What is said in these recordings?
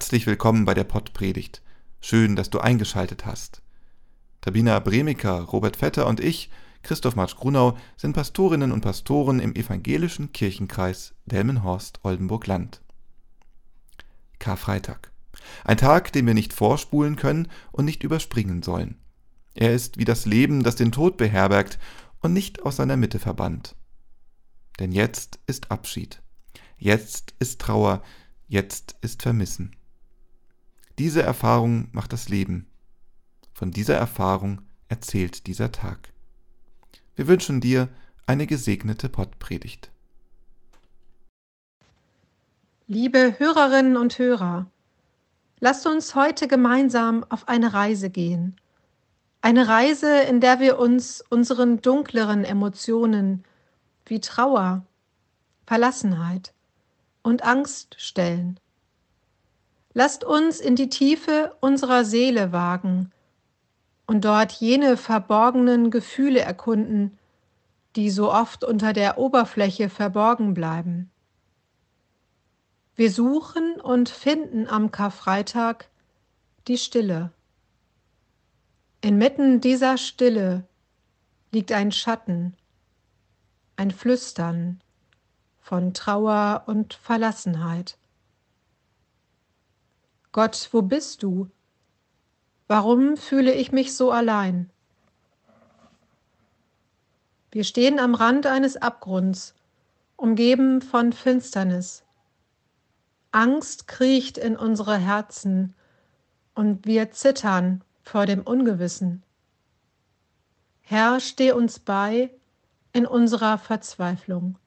Herzlich willkommen bei der Pottpredigt. Schön, dass du eingeschaltet hast. Tabina Bremiker, Robert Vetter und ich, Christoph Marsch-Grunau, sind Pastorinnen und Pastoren im evangelischen Kirchenkreis Delmenhorst-Oldenburg-Land. Karfreitag. Ein Tag, den wir nicht vorspulen können und nicht überspringen sollen. Er ist wie das Leben, das den Tod beherbergt und nicht aus seiner Mitte verbannt. Denn jetzt ist Abschied. Jetzt ist Trauer, jetzt ist Vermissen. Diese Erfahrung macht das Leben. Von dieser Erfahrung erzählt dieser Tag. Wir wünschen dir eine gesegnete Pottpredigt. Liebe Hörerinnen und Hörer, lasst uns heute gemeinsam auf eine Reise gehen. Eine Reise, in der wir uns unseren dunkleren Emotionen wie Trauer, Verlassenheit, und Angst stellen. Lasst uns in die Tiefe unserer Seele wagen und dort jene verborgenen Gefühle erkunden, die so oft unter der Oberfläche verborgen bleiben. Wir suchen und finden am Karfreitag die Stille. Inmitten dieser Stille liegt ein Schatten, ein Flüstern, von Trauer und Verlassenheit. Gott, wo bist du? Warum fühle ich mich so allein? Wir stehen am Rand eines Abgrunds, umgeben von Finsternis. Angst kriecht in unsere Herzen und wir zittern vor dem Ungewissen. Herr, steh uns bei in unserer Verzweiflung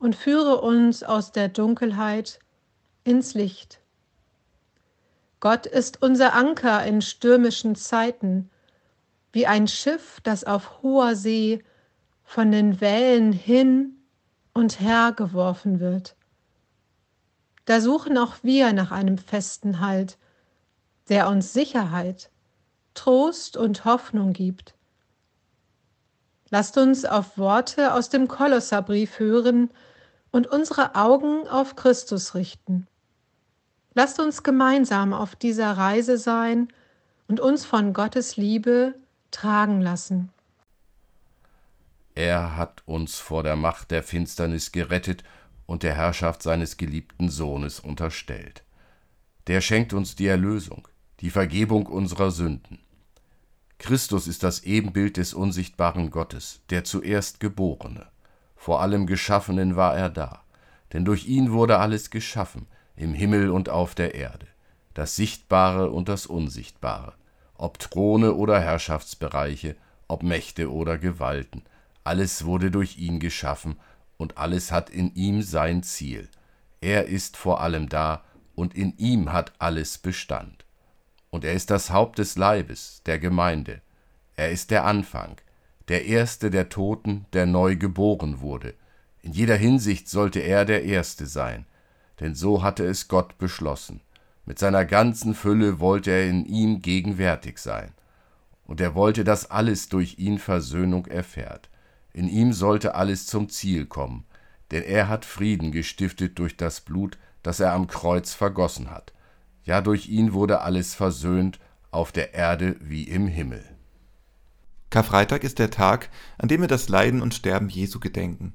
und führe uns aus der Dunkelheit ins Licht. Gott ist unser Anker in stürmischen Zeiten, wie ein Schiff, das auf hoher See von den Wellen hin und her geworfen wird. Da suchen auch wir nach einem festen Halt, der uns Sicherheit, Trost und Hoffnung gibt. Lasst uns auf Worte aus dem Kolosserbrief hören, und unsere Augen auf Christus richten. Lasst uns gemeinsam auf dieser Reise sein und uns von Gottes Liebe tragen lassen. Er hat uns vor der Macht der Finsternis gerettet und der Herrschaft seines geliebten Sohnes unterstellt. Der schenkt uns die Erlösung, die Vergebung unserer Sünden. Christus ist das Ebenbild des unsichtbaren Gottes, der zuerst Geborene vor allem Geschaffenen war er da, denn durch ihn wurde alles geschaffen, im Himmel und auf der Erde, das Sichtbare und das Unsichtbare, ob Throne oder Herrschaftsbereiche, ob Mächte oder Gewalten, alles wurde durch ihn geschaffen, und alles hat in ihm sein Ziel. Er ist vor allem da, und in ihm hat alles Bestand. Und er ist das Haupt des Leibes, der Gemeinde. Er ist der Anfang, der Erste der Toten, der neu geboren wurde. In jeder Hinsicht sollte er der Erste sein, denn so hatte es Gott beschlossen. Mit seiner ganzen Fülle wollte er in ihm gegenwärtig sein. Und er wollte, dass alles durch ihn Versöhnung erfährt. In ihm sollte alles zum Ziel kommen, denn er hat Frieden gestiftet durch das Blut, das er am Kreuz vergossen hat. Ja, durch ihn wurde alles versöhnt, auf der Erde wie im Himmel. Karfreitag ist der Tag, an dem wir das Leiden und Sterben Jesu gedenken.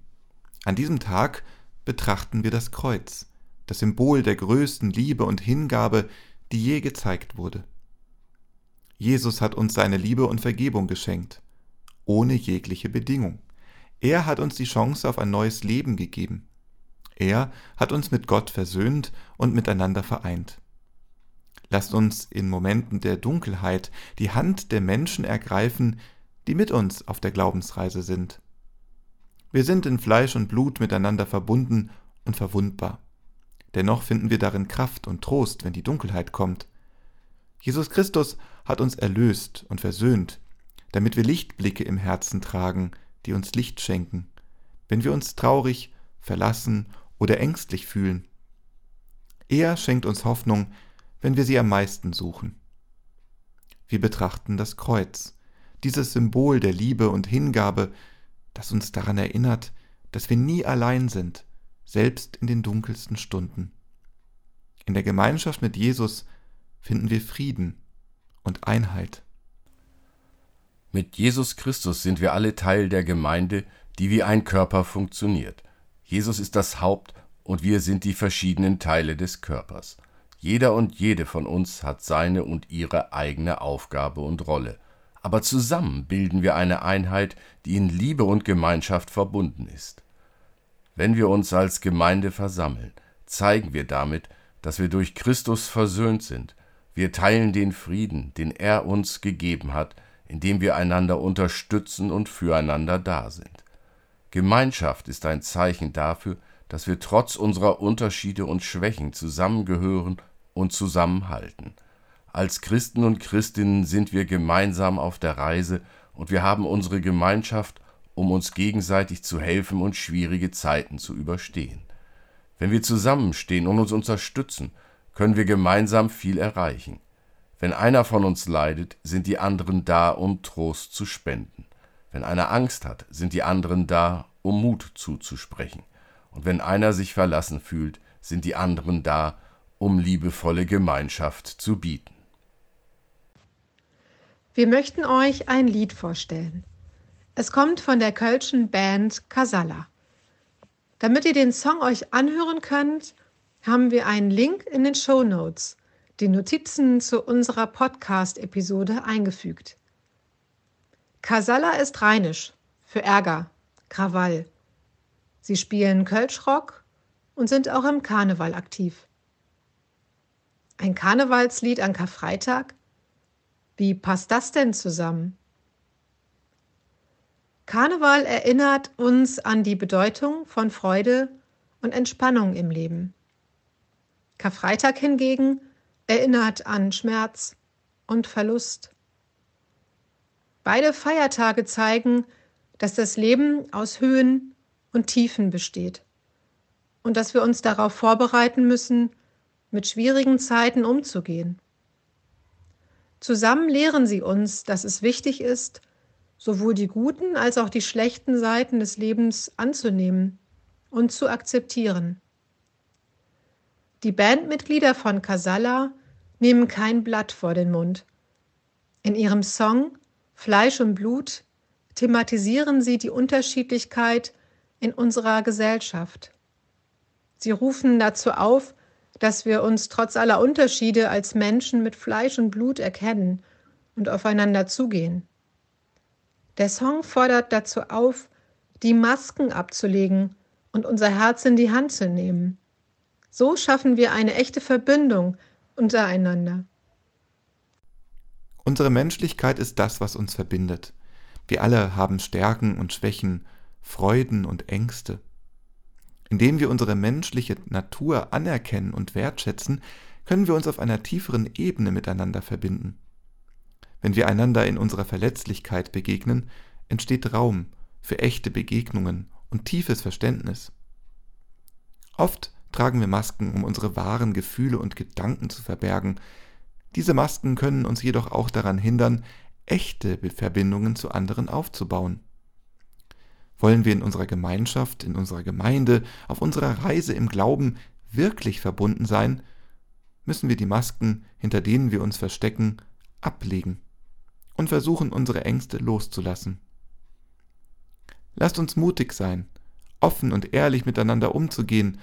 An diesem Tag betrachten wir das Kreuz, das Symbol der größten Liebe und Hingabe, die je gezeigt wurde. Jesus hat uns seine Liebe und Vergebung geschenkt, ohne jegliche Bedingung. Er hat uns die Chance auf ein neues Leben gegeben. Er hat uns mit Gott versöhnt und miteinander vereint. Lasst uns in Momenten der Dunkelheit die Hand der Menschen ergreifen, die mit uns auf der Glaubensreise sind. Wir sind in Fleisch und Blut miteinander verbunden und verwundbar. Dennoch finden wir darin Kraft und Trost, wenn die Dunkelheit kommt. Jesus Christus hat uns erlöst und versöhnt, damit wir Lichtblicke im Herzen tragen, die uns Licht schenken, wenn wir uns traurig, verlassen oder ängstlich fühlen. Er schenkt uns Hoffnung, wenn wir sie am meisten suchen. Wir betrachten das Kreuz, dieses Symbol der Liebe und Hingabe, das uns daran erinnert, dass wir nie allein sind, selbst in den dunkelsten Stunden. In der Gemeinschaft mit Jesus finden wir Frieden und Einheit. Mit Jesus Christus sind wir alle Teil der Gemeinde, die wie ein Körper funktioniert. Jesus ist das Haupt und wir sind die verschiedenen Teile des Körpers. Jeder und jede von uns hat seine und ihre eigene Aufgabe und Rolle. Aber zusammen bilden wir eine Einheit, die in Liebe und Gemeinschaft verbunden ist. Wenn wir uns als Gemeinde versammeln, zeigen wir damit, dass wir durch Christus versöhnt sind. Wir teilen den Frieden, den er uns gegeben hat, indem wir einander unterstützen und füreinander da sind. Gemeinschaft ist ein Zeichen dafür, dass wir trotz unserer Unterschiede und Schwächen zusammengehören und zusammenhalten. Als Christen und Christinnen sind wir gemeinsam auf der Reise und wir haben unsere Gemeinschaft, um uns gegenseitig zu helfen und schwierige Zeiten zu überstehen. Wenn wir zusammenstehen und uns unterstützen, können wir gemeinsam viel erreichen. Wenn einer von uns leidet, sind die anderen da, um Trost zu spenden. Wenn einer Angst hat, sind die anderen da, um Mut zuzusprechen. Und wenn einer sich verlassen fühlt, sind die anderen da, um liebevolle Gemeinschaft zu bieten. Wir möchten euch ein Lied vorstellen. Es kommt von der kölschen Band Casalla. Damit ihr den Song euch anhören könnt, haben wir einen Link in den Show Notes, die Notizen zu unserer Podcast-Episode eingefügt. Casalla ist rheinisch für Ärger, Krawall. Sie spielen Kölschrock und sind auch im Karneval aktiv. Ein Karnevalslied an Karfreitag? Wie passt das denn zusammen? Karneval erinnert uns an die Bedeutung von Freude und Entspannung im Leben. Karfreitag hingegen erinnert an Schmerz und Verlust. Beide Feiertage zeigen, dass das Leben aus Höhen und Tiefen besteht und dass wir uns darauf vorbereiten müssen, mit schwierigen Zeiten umzugehen. Zusammen lehren sie uns, dass es wichtig ist, sowohl die guten als auch die schlechten Seiten des Lebens anzunehmen und zu akzeptieren. Die Bandmitglieder von Casalla nehmen kein Blatt vor den Mund. In ihrem Song Fleisch und Blut thematisieren sie die Unterschiedlichkeit in unserer Gesellschaft. Sie rufen dazu auf, dass wir uns trotz aller Unterschiede als Menschen mit Fleisch und Blut erkennen und aufeinander zugehen. Der Song fordert dazu auf, die Masken abzulegen und unser Herz in die Hand zu nehmen. So schaffen wir eine echte Verbindung untereinander. Unsere Menschlichkeit ist das, was uns verbindet. Wir alle haben Stärken und Schwächen, Freuden und Ängste. Indem wir unsere menschliche Natur anerkennen und wertschätzen, können wir uns auf einer tieferen Ebene miteinander verbinden. Wenn wir einander in unserer Verletzlichkeit begegnen, entsteht Raum für echte Begegnungen und tiefes Verständnis. Oft tragen wir Masken, um unsere wahren Gefühle und Gedanken zu verbergen. Diese Masken können uns jedoch auch daran hindern, echte Verbindungen zu anderen aufzubauen. Wollen wir in unserer Gemeinschaft, in unserer Gemeinde, auf unserer Reise im Glauben wirklich verbunden sein, müssen wir die Masken, hinter denen wir uns verstecken, ablegen und versuchen, unsere Ängste loszulassen. Lasst uns mutig sein, offen und ehrlich miteinander umzugehen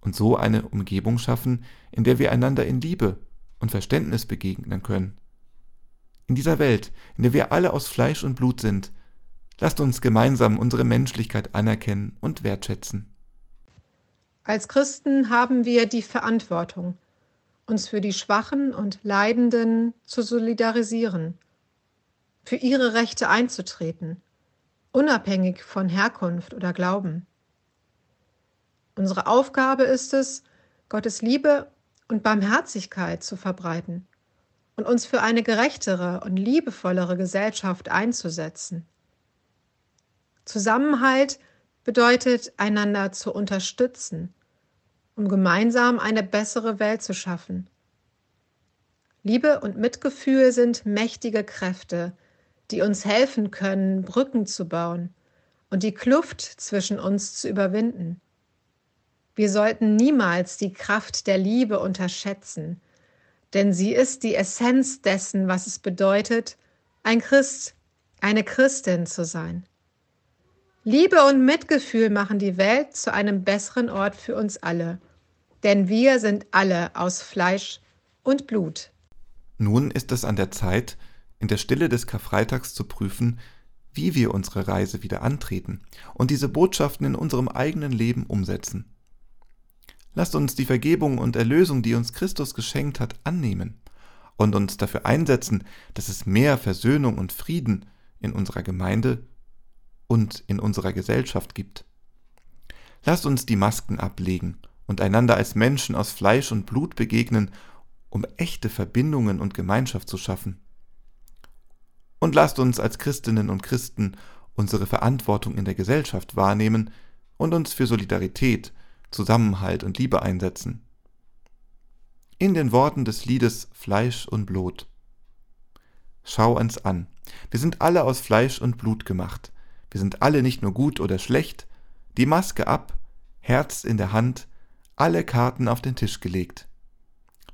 und so eine Umgebung schaffen, in der wir einander in Liebe und Verständnis begegnen können. In dieser Welt, in der wir alle aus Fleisch und Blut sind, lasst uns gemeinsam unsere Menschlichkeit anerkennen und wertschätzen. Als Christen haben wir die Verantwortung, uns für die Schwachen und Leidenden zu solidarisieren, für ihre Rechte einzutreten, unabhängig von Herkunft oder Glauben. Unsere Aufgabe ist es, Gottes Liebe und Barmherzigkeit zu verbreiten und uns für eine gerechtere und liebevollere Gesellschaft einzusetzen. Zusammenhalt bedeutet, einander zu unterstützen, um gemeinsam eine bessere Welt zu schaffen. Liebe und Mitgefühl sind mächtige Kräfte, die uns helfen können, Brücken zu bauen und die Kluft zwischen uns zu überwinden. Wir sollten niemals die Kraft der Liebe unterschätzen, denn sie ist die Essenz dessen, was es bedeutet, ein Christ, eine Christin zu sein. Liebe und Mitgefühl machen die Welt zu einem besseren Ort für uns alle, denn wir sind alle aus Fleisch und Blut. Nun ist es an der Zeit, in der Stille des Karfreitags zu prüfen, wie wir unsere Reise wieder antreten und diese Botschaften in unserem eigenen Leben umsetzen. Lasst uns die Vergebung und Erlösung, die uns Christus geschenkt hat, annehmen und uns dafür einsetzen, dass es mehr Versöhnung und Frieden in unserer Gemeinde und in unserer Gesellschaft gibt. Lasst uns die Masken ablegen und einander als Menschen aus Fleisch und Blut begegnen, um echte Verbindungen und Gemeinschaft zu schaffen. Und lasst uns als Christinnen und Christen unsere Verantwortung in der Gesellschaft wahrnehmen und uns für Solidarität, Zusammenhalt und Liebe einsetzen. In den Worten des Liedes Fleisch und Blut. Schau uns an. Wir sind alle aus Fleisch und Blut gemacht. Wir sind alle nicht nur gut oder schlecht. Die Maske ab, Herz in der Hand, alle Karten auf den Tisch gelegt.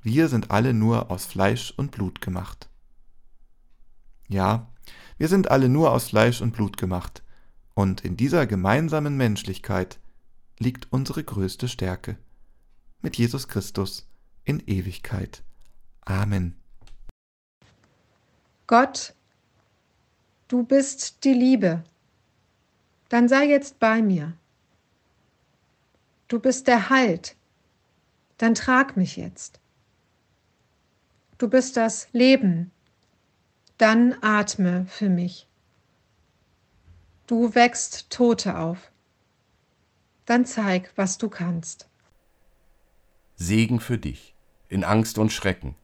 Wir sind alle nur aus Fleisch und Blut gemacht. Ja, wir sind alle nur aus Fleisch und Blut gemacht, und in dieser gemeinsamen Menschlichkeit liegt unsere größte Stärke. Mit Jesus Christus in Ewigkeit. Amen. Gott, du bist die Liebe. Dann sei jetzt bei mir. Du bist der Halt. Dann trag mich jetzt. Du bist das Leben dann atme für mich. Du wächst Tote auf. Dann zeig, was du kannst. Segen für dich, in Angst und Schrecken,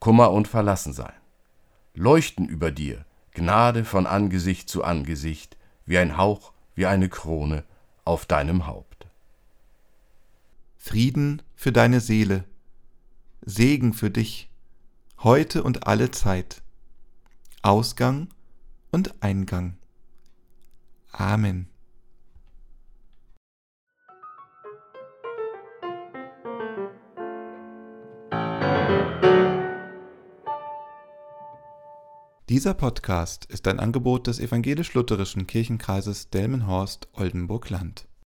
Kummer und Verlassensein. Leuchten über dir, Gnade von Angesicht zu Angesicht, wie ein Hauch, wie eine Krone auf deinem Haupt. Frieden für deine Seele, Segen für dich, heute und alle Zeit Ausgang und Eingang. Amen. Dieser Podcast ist ein Angebot des evangelisch-lutherischen Kirchenkreises Delmenhorst-Oldenburg-Land.